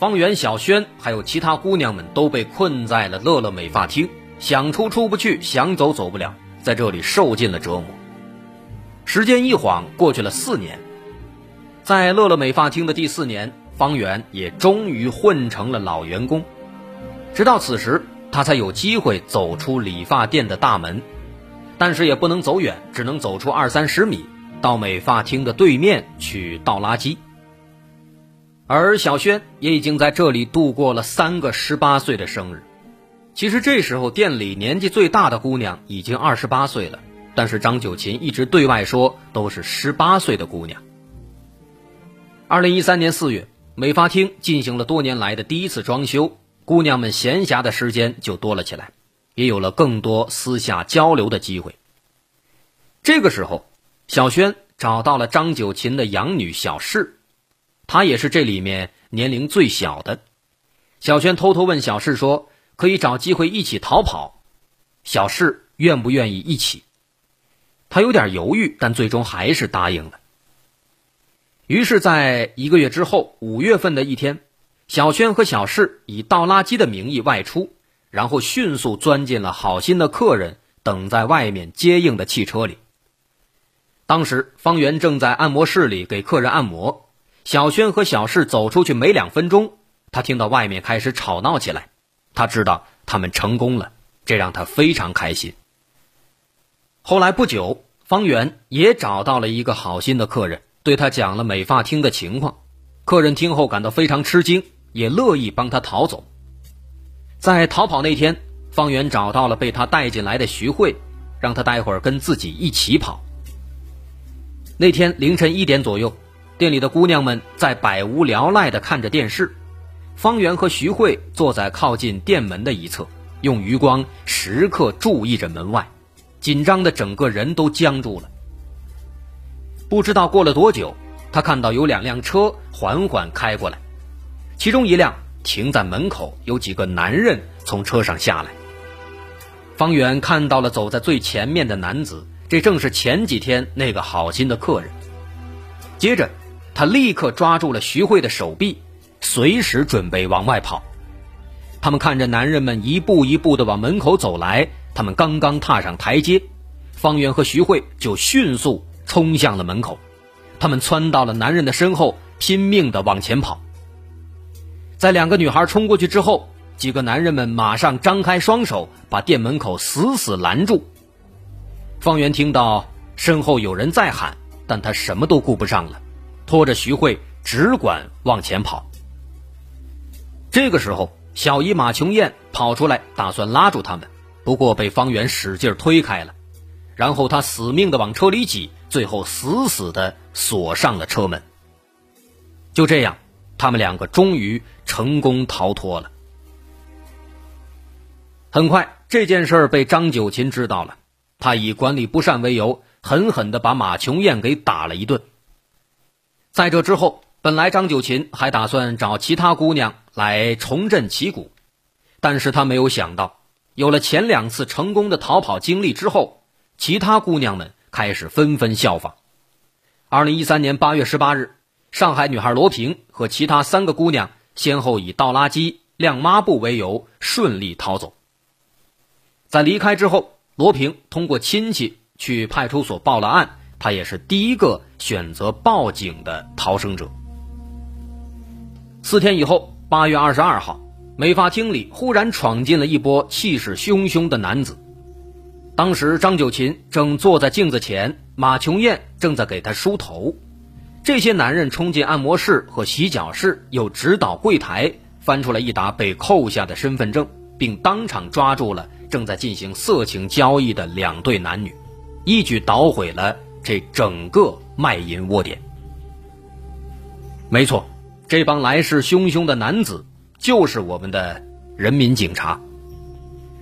方圆、小轩还有其他姑娘们都被困在了乐乐美发厅，想出出不去，想走走不了，在这里受尽了折磨。时间一晃过去了四年，在乐乐美发厅的第四年，方圆也终于混成了老员工。直到此时，他才有机会走出理发店的大门，但是也不能走远，只能走出二三十米，到美发厅的对面去倒垃圾。而小轩也已经在这里度过了三个十八岁的生日。其实这时候店里年纪最大的姑娘已经二十八岁了，但是张九琴一直对外说都是十八岁的姑娘。二零一三年四月，美发厅进行了多年来的第一次装修，姑娘们闲暇的时间就多了起来，也有了更多私下交流的机会。这个时候，小轩找到了张九琴的养女小世。他也是这里面年龄最小的。小轩偷偷问小世说：“可以找机会一起逃跑？”小世愿不愿意一起？他有点犹豫，但最终还是答应了。于是，在一个月之后，五月份的一天，小轩和小世以倒垃圾的名义外出，然后迅速钻进了好心的客人等在外面接应的汽车里。当时，方圆正在按摩室里给客人按摩。小轩和小世走出去没两分钟，他听到外面开始吵闹起来。他知道他们成功了，这让他非常开心。后来不久，方圆也找到了一个好心的客人，对他讲了美发厅的情况。客人听后感到非常吃惊，也乐意帮他逃走。在逃跑那天，方圆找到了被他带进来的徐慧，让他待会儿跟自己一起跑。那天凌晨一点左右。店里的姑娘们在百无聊赖地看着电视，方圆和徐慧坐在靠近店门的一侧，用余光时刻注意着门外，紧张的整个人都僵住了。不知道过了多久，他看到有两辆车缓缓开过来，其中一辆停在门口，有几个男人从车上下来。方圆看到了走在最前面的男子，这正是前几天那个好心的客人。接着。他立刻抓住了徐慧的手臂，随时准备往外跑。他们看着男人们一步一步的往门口走来，他们刚刚踏上台阶，方圆和徐慧就迅速冲向了门口。他们窜到了男人的身后，拼命的往前跑。在两个女孩冲过去之后，几个男人们马上张开双手，把店门口死死拦住。方圆听到身后有人在喊，但他什么都顾不上了。拖着徐慧，只管往前跑。这个时候，小姨马琼艳跑出来，打算拉住他们，不过被方圆使劲推开了。然后他死命的往车里挤，最后死死的锁上了车门。就这样，他们两个终于成功逃脱了。很快，这件事被张九琴知道了，他以管理不善为由，狠狠的把马琼艳给打了一顿。在这之后，本来张九琴还打算找其他姑娘来重振旗鼓，但是他没有想到，有了前两次成功的逃跑经历之后，其他姑娘们开始纷纷效仿。二零一三年八月十八日，上海女孩罗平和其他三个姑娘先后以倒垃圾、晾抹布为由顺利逃走。在离开之后，罗平通过亲戚去派出所报了案。他也是第一个选择报警的逃生者。四天以后，八月二十二号，美发厅里忽然闯进了一波气势汹汹的男子。当时张九琴正坐在镜子前，马琼艳正在给他梳头。这些男人冲进按摩室和洗脚室，又直捣柜台，翻出来一沓被扣下的身份证，并当场抓住了正在进行色情交易的两对男女，一举捣毁了。这整个卖淫窝点，没错，这帮来势汹汹的男子就是我们的人民警察。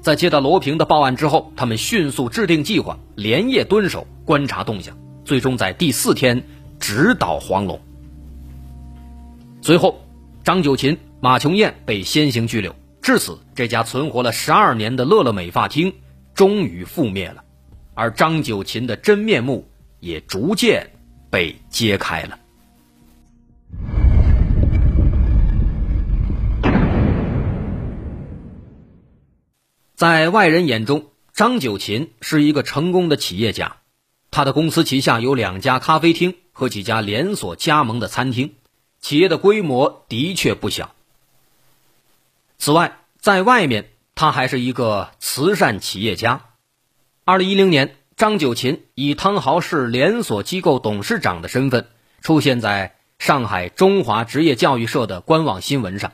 在接到罗平的报案之后，他们迅速制定计划，连夜蹲守，观察动向，最终在第四天直捣黄龙。随后，张九琴、马琼艳被先行拘留。至此，这家存活了十二年的乐乐美发厅终于覆灭了，而张九琴的真面目也逐渐被揭开了。在外人眼中，张九琴是一个成功的企业家，他的公司旗下有两家咖啡厅和几家连锁加盟的餐厅。企业的规模的确不小。此外，在外面他还是一个慈善企业家。二零一零年，张九琴以汤豪市连锁机构董事长的身份出现在上海中华职业教育社的官网新闻上。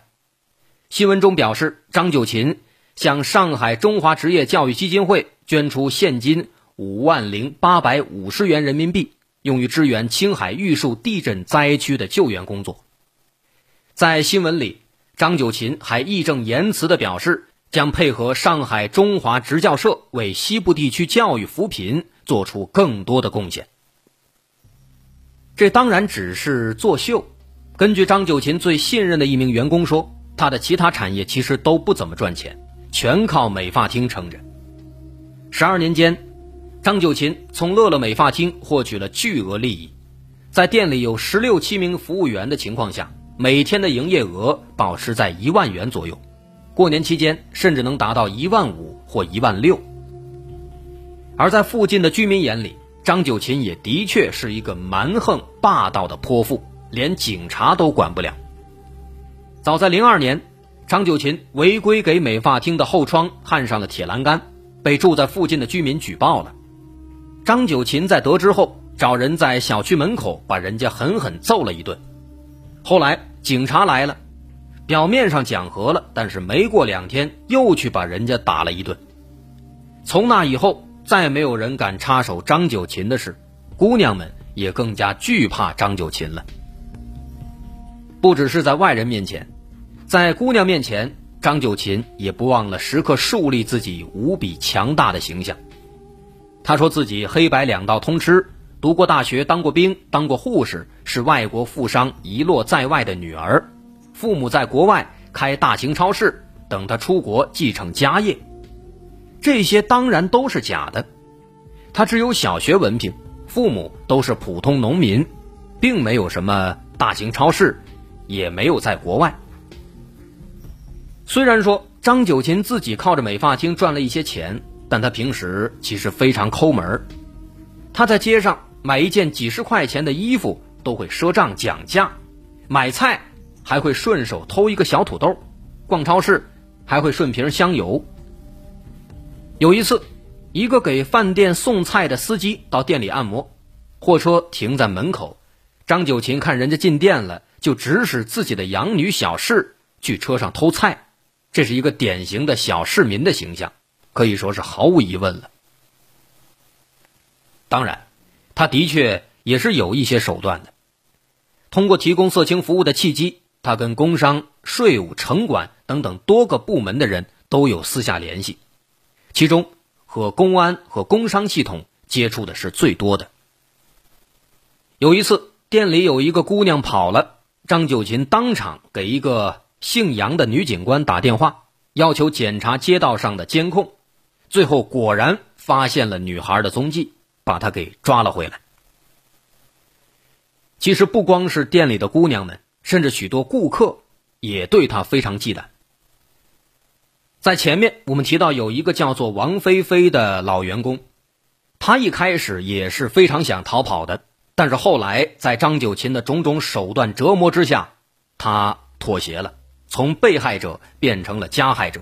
新闻中表示，张九琴向上海中华职业教育基金会捐出现金五万零八百五十元人民币。用于支援青海玉树地震灾区的救援工作。在新闻里，张九琴还义正言辞地表示，将配合上海中华职教社为西部地区教育扶贫做出更多的贡献。这当然只是作秀。根据张九琴最信任的一名员工说，他的其他产业其实都不怎么赚钱，全靠美发厅撑着。十二年间。张九琴从乐乐美发厅获取了巨额利益，在店里有十六七名服务员的情况下，每天的营业额保持在一万元左右，过年期间甚至能达到一万五或一万六。而在附近的居民眼里，张九琴也的确是一个蛮横霸道的泼妇，连警察都管不了。早在零二年，张九琴违规给美发厅的后窗焊上了铁栏杆，被住在附近的居民举报了。张九琴在得知后，找人在小区门口把人家狠狠揍了一顿。后来警察来了，表面上讲和了，但是没过两天又去把人家打了一顿。从那以后，再没有人敢插手张九琴的事，姑娘们也更加惧怕张九琴了。不只是在外人面前，在姑娘面前，张九琴也不忘了时刻树立自己无比强大的形象。他说自己黑白两道通吃，读过大学，当过兵，当过护士，是外国富商遗落在外的女儿，父母在国外开大型超市，等他出国继承家业。这些当然都是假的。他只有小学文凭，父母都是普通农民，并没有什么大型超市，也没有在国外。虽然说张九琴自己靠着美发厅赚了一些钱。但他平时其实非常抠门他在街上买一件几十块钱的衣服都会赊账讲价，买菜还会顺手偷一个小土豆，逛超市还会顺瓶香油。有一次，一个给饭店送菜的司机到店里按摩，货车停在门口，张九琴看人家进店了，就指使自己的养女小事去车上偷菜，这是一个典型的小市民的形象。可以说是毫无疑问了。当然，他的确也是有一些手段的。通过提供色情服务的契机，他跟工商、税务、城管等等多个部门的人都有私下联系，其中和公安和工商系统接触的是最多的。有一次，店里有一个姑娘跑了，张九琴当场给一个姓杨的女警官打电话，要求检查街道上的监控。最后果然发现了女孩的踪迹，把她给抓了回来。其实不光是店里的姑娘们，甚至许多顾客也对他非常忌惮。在前面我们提到有一个叫做王菲菲的老员工，他一开始也是非常想逃跑的，但是后来在张九琴的种种手段折磨之下，他妥协了，从被害者变成了加害者。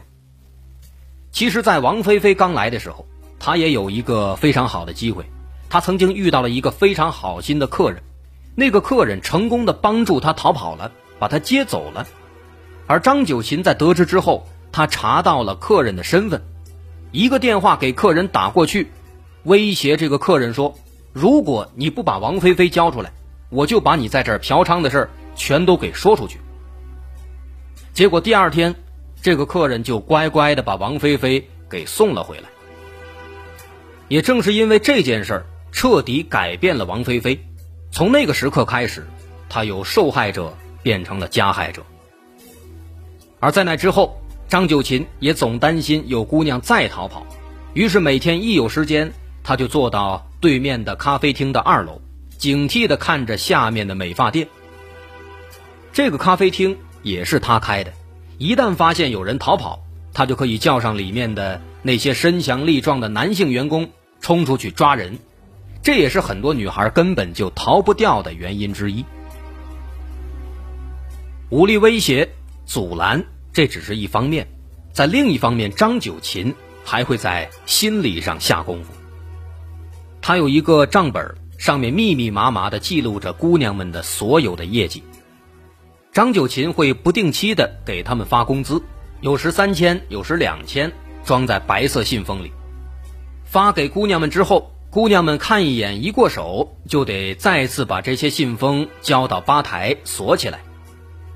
其实，在王菲菲刚来的时候，她也有一个非常好的机会。她曾经遇到了一个非常好心的客人，那个客人成功的帮助他逃跑了，把他接走了。而张九琴在得知之后，他查到了客人的身份，一个电话给客人打过去，威胁这个客人说：“如果你不把王菲菲交出来，我就把你在这嫖娼的事儿全都给说出去。”结果第二天，这个客人就乖乖的把王菲菲给送了回来。也正是因为这件事儿，彻底改变了王菲菲。从那个时刻开始，她由受害者变成了加害者。而在那之后，张九琴也总担心有姑娘再逃跑，于是每天一有时间，他就坐到对面的咖啡厅的二楼，警惕的看着下面的美发店。这个咖啡厅也是他开的，一旦发现有人逃跑，他就可以叫上里面的那些身强力壮的男性员工冲出去抓人，这也是很多女孩根本就逃不掉的原因之一。武力威胁、阻拦，这只是一方面，在另一方面，张九琴还会在心理上下功夫。他有一个账本，上面密密麻麻的记录着姑娘们的所有的业绩。张九琴会不定期的给他们发工资，有时三千，有时两千，装在白色信封里，发给姑娘们之后，姑娘们看一眼，一过手就得再次把这些信封交到吧台锁起来。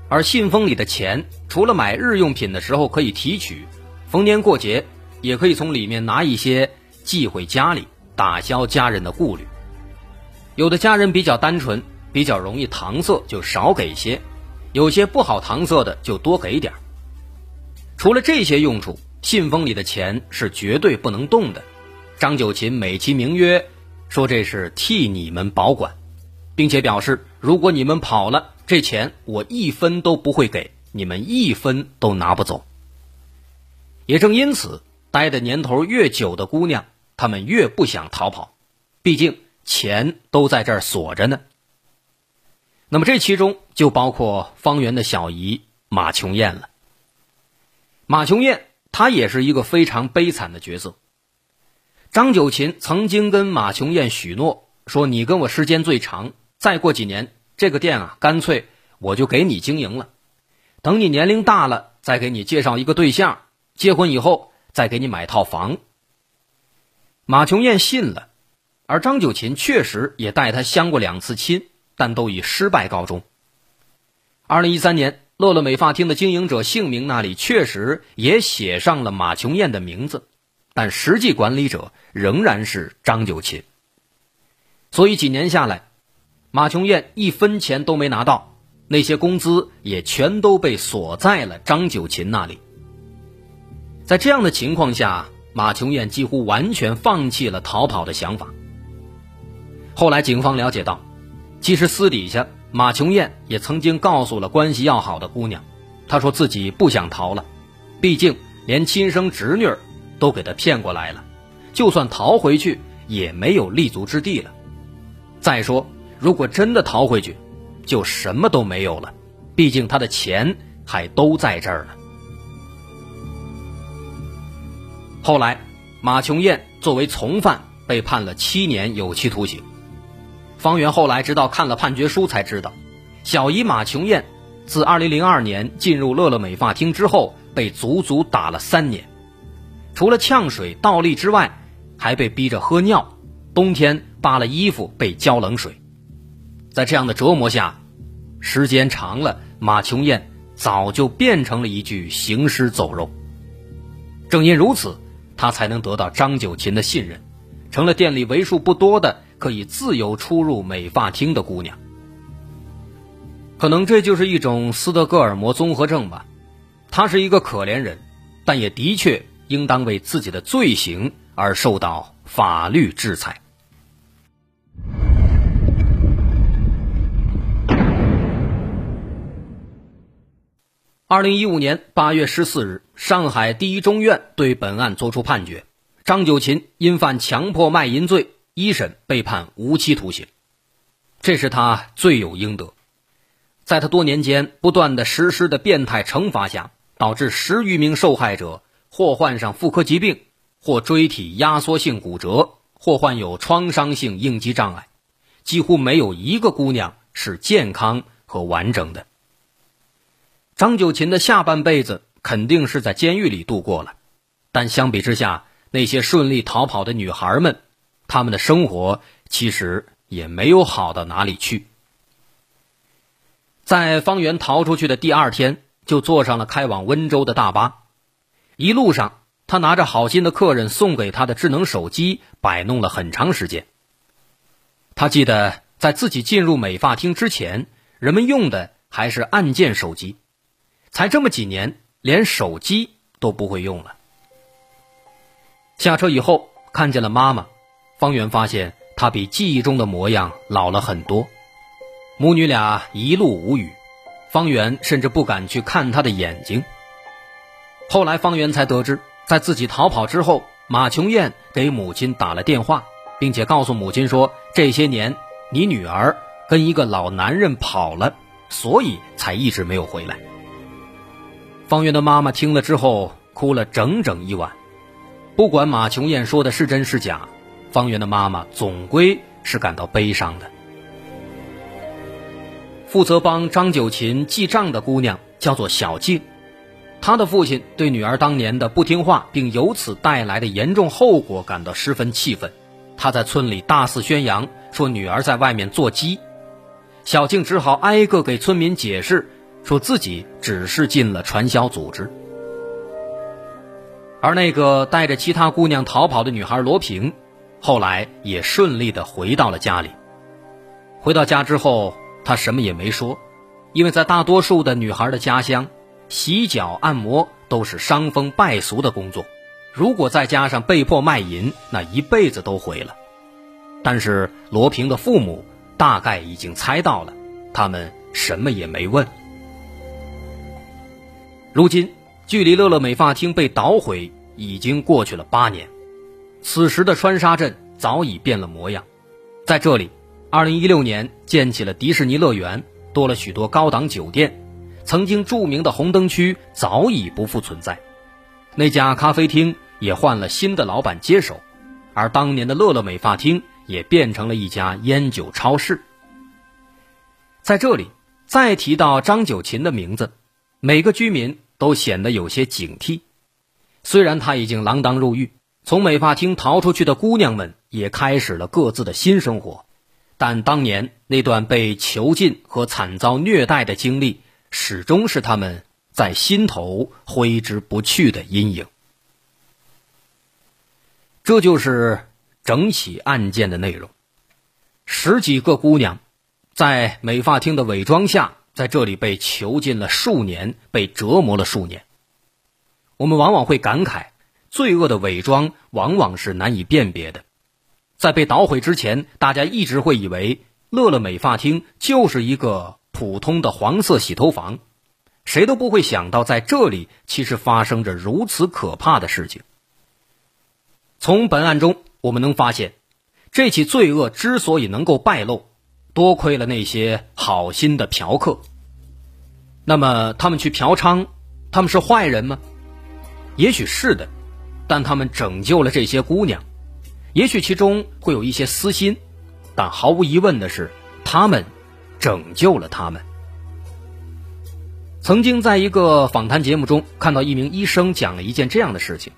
而信封里的钱，除了买日用品的时候可以提取，逢年过节也可以从里面拿一些寄回家里，打消家人的顾虑。有的家人比较单纯，比较容易搪塞，就少给一些。有些不好搪塞的就多给点儿除了这些用处，信封里的钱是绝对不能动的。张九琴美其名曰说这是替你们保管，并且表示如果你们跑了，这钱我一分都不会给你们，一分都拿不走。也正因此，待的年头越久的姑娘，她们越不想逃跑，毕竟钱都在这儿锁着呢。那么这其中就包括方圆的小姨马琼艳了。马琼艳她也是一个非常悲惨的角色。张九琴曾经跟马琼艳许诺说：“你跟我时间最长，再过几年这个店啊，干脆我就给你经营了。等你年龄大了，再给你介绍一个对象，结婚以后再给你买套房。”马琼艳信了，而张九琴确实也带她相过两次亲。但都以失败告终。二零一三年，乐乐美发厅的经营者姓名那里确实也写上了马琼艳的名字，但实际管理者仍然是张九琴。所以几年下来，马琼艳一分钱都没拿到，那些工资也全都被锁在了张九琴那里。在这样的情况下，马琼艳几乎完全放弃了逃跑的想法。后来警方了解到。其实私底下，马琼艳也曾经告诉了关系要好的姑娘，她说自己不想逃了，毕竟连亲生侄女都给他骗过来了，就算逃回去也没有立足之地了。再说，如果真的逃回去，就什么都没有了，毕竟他的钱还都在这儿呢。后来，马琼艳作为从犯被判了七年有期徒刑。方圆后来直到看了判决书才知道，小姨马琼艳自2002年进入乐乐美发厅之后，被足足打了三年，除了呛水、倒立之外，还被逼着喝尿，冬天扒了衣服被浇冷水，在这样的折磨下，时间长了，马琼艳早就变成了一具行尸走肉。正因如此，她才能得到张九琴的信任，成了店里为数不多的。可以自由出入美发厅的姑娘，可能这就是一种斯德哥尔摩综合症吧。她是一个可怜人，但也的确应当为自己的罪行而受到法律制裁。二零一五年八月十四日，上海第一中院对本案作出判决：张九琴因犯强迫卖淫罪。一审被判无期徒刑，这是他罪有应得。在他多年间不断的实施的变态惩罚下，导致十余名受害者或患上妇科疾病，或椎体压缩性骨折，或患有创伤性应激障碍，几乎没有一个姑娘是健康和完整的。张九琴的下半辈子肯定是在监狱里度过了，但相比之下，那些顺利逃跑的女孩们。她们的生活其实也没有好到哪里去。在方圆逃出去的第二天，就坐上了开往温州的大巴。一路上，他拿着好心的客人送给他的智能手机摆弄了很长时间。他记得在自己进入美发厅之前，人们用的还是按键手机，才这么几年，连手机都不会用了。下车以后，看见了妈妈，方圆发现她比记忆中的模样老了很多。母女俩一路无语，方圆甚至不敢去看她的眼睛。后来，方圆才得知，在自己逃跑之后，马琼艳给母亲打了电话，并且告诉母亲说：“这些年，你女儿跟一个老男人跑了，所以才一直没有回来。”方圆的妈妈听了之后，哭了整整一晚。不管马琼艳说的是真是假，方圆的妈妈总归是感到悲伤的。负责帮张九琴记账的姑娘叫做小静。他的父亲对女儿当年的不听话，并由此带来的严重后果感到十分气愤。他在村里大肆宣扬，说女儿在外面做鸡。小静只好挨个给村民解释，说自己只是进了传销组织。而那个带着其他姑娘逃跑的女孩罗平，后来也顺利的回到了家里。回到家之后，她什么也没说，因为在大多数的女孩的家乡。洗脚、按摩都是伤风败俗的工作，如果再加上被迫卖淫，那一辈子都毁了。但是罗平的父母大概已经猜到了，他们什么也没问。如今，距离乐乐美发厅被捣毁已经过去了八年，此时的川沙镇早已变了模样。在这里，2016年建起了迪士尼乐园，多了许多高档酒店。曾经著名的红灯区早已不复存在，那家咖啡厅也换了新的老板接手，而当年的乐乐美发厅也变成了一家烟酒超市。在这里，再提到张九琴的名字，每个居民都显得有些警惕。虽然他已经锒铛入狱，从美发厅逃出去的姑娘们也开始了各自的新生活，但当年那段被囚禁和惨遭虐待的经历。始终是他们在心头挥之不去的阴影。这就是整起案件的内容。十几个姑娘在美发厅的伪装下，在这里被囚禁了数年，被折磨了数年。我们往往会感慨，罪恶的伪装往往是难以辨别的。在被捣毁之前，大家一直会以为乐乐美发厅就是一个。普通的黄色洗头房，谁都不会想到，在这里其实发生着如此可怕的事情。从本案中，我们能发现，这起罪恶之所以能够败露，多亏了那些好心的嫖客。那么，他们去嫖娼，他们是坏人吗？也许是的，但他们拯救了这些姑娘，也许其中会有一些私心，但毫无疑问的是，他们。拯救了他们。曾经在一个访谈节目中看到一名医生讲了一件这样的事情：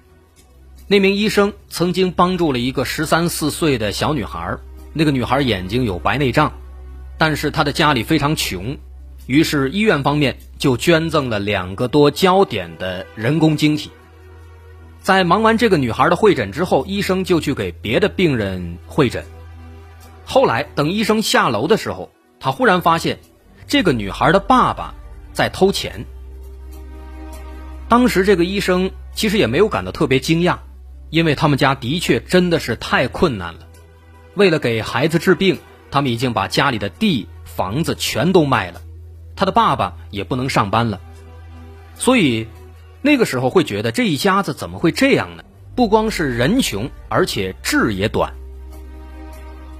那名医生曾经帮助了一个十三四岁的小女孩，那个女孩眼睛有白内障，但是她的家里非常穷，于是医院方面就捐赠了两个多焦点的人工晶体。在忙完这个女孩的会诊之后，医生就去给别的病人会诊。后来等医生下楼的时候。他忽然发现，这个女孩的爸爸在偷钱。当时这个医生其实也没有感到特别惊讶，因为他们家的确真的是太困难了。为了给孩子治病，他们已经把家里的地、房子全都卖了。他的爸爸也不能上班了，所以那个时候会觉得这一家子怎么会这样呢？不光是人穷，而且志也短。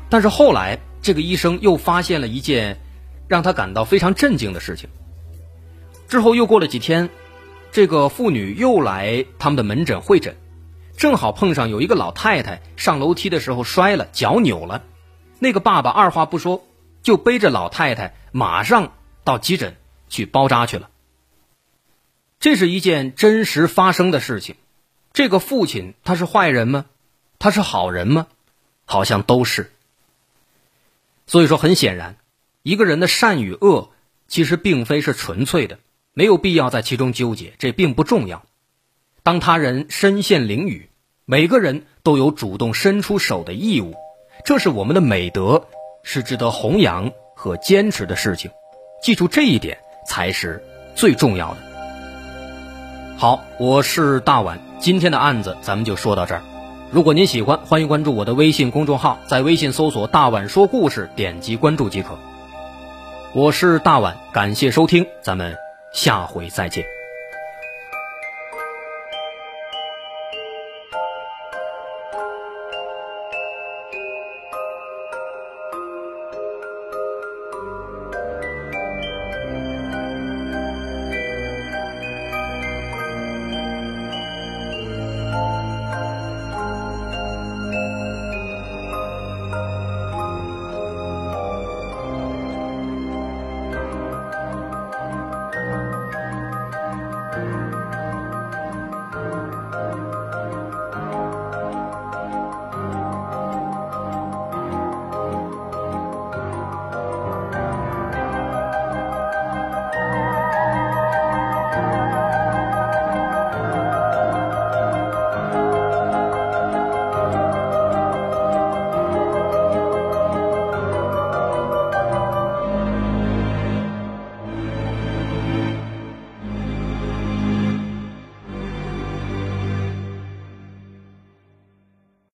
但是后来。这个医生又发现了一件让他感到非常震惊的事情。之后又过了几天，这个妇女又来他们的门诊会诊，正好碰上有一个老太太上楼梯的时候摔了，脚扭了。那个爸爸二话不说，就背着老太太马上到急诊去包扎去了。这是一件真实发生的事情。这个父亲他是坏人吗？他是好人吗？好像都是。所以说，很显然，一个人的善与恶其实并非是纯粹的，没有必要在其中纠结，这并不重要。当他人身陷囹圄，每个人都有主动伸出手的义务，这是我们的美德，是值得弘扬和坚持的事情。记住这一点才是最重要的。好，我是大碗，今天的案子咱们就说到这儿。如果您喜欢，欢迎关注我的微信公众号，在微信搜索“大碗说故事”，点击关注即可。我是大碗，感谢收听，咱们下回再见。